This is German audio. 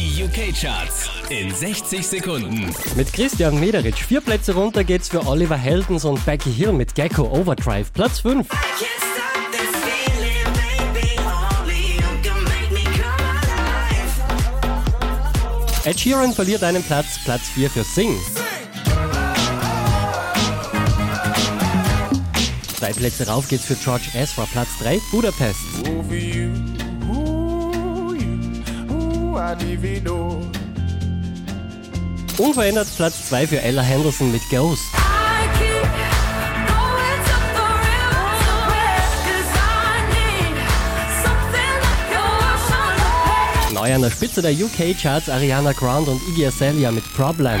Die UK-Charts in 60 Sekunden. Mit Christian Mederitsch vier Plätze runter geht's für Oliver Heldens und Becky Hill mit Gecko Overdrive. Platz 5. Ed Sheeran verliert einen Platz, Platz 4 für Sing. Zwei Plätze rauf geht's für George Ezra, Platz 3, Budapest. Know. Unverändert Platz 2 für Ella Henderson mit Ghost. Neu an der Spitze der UK-Charts Ariana Grande und Iggy Azalea mit Problem.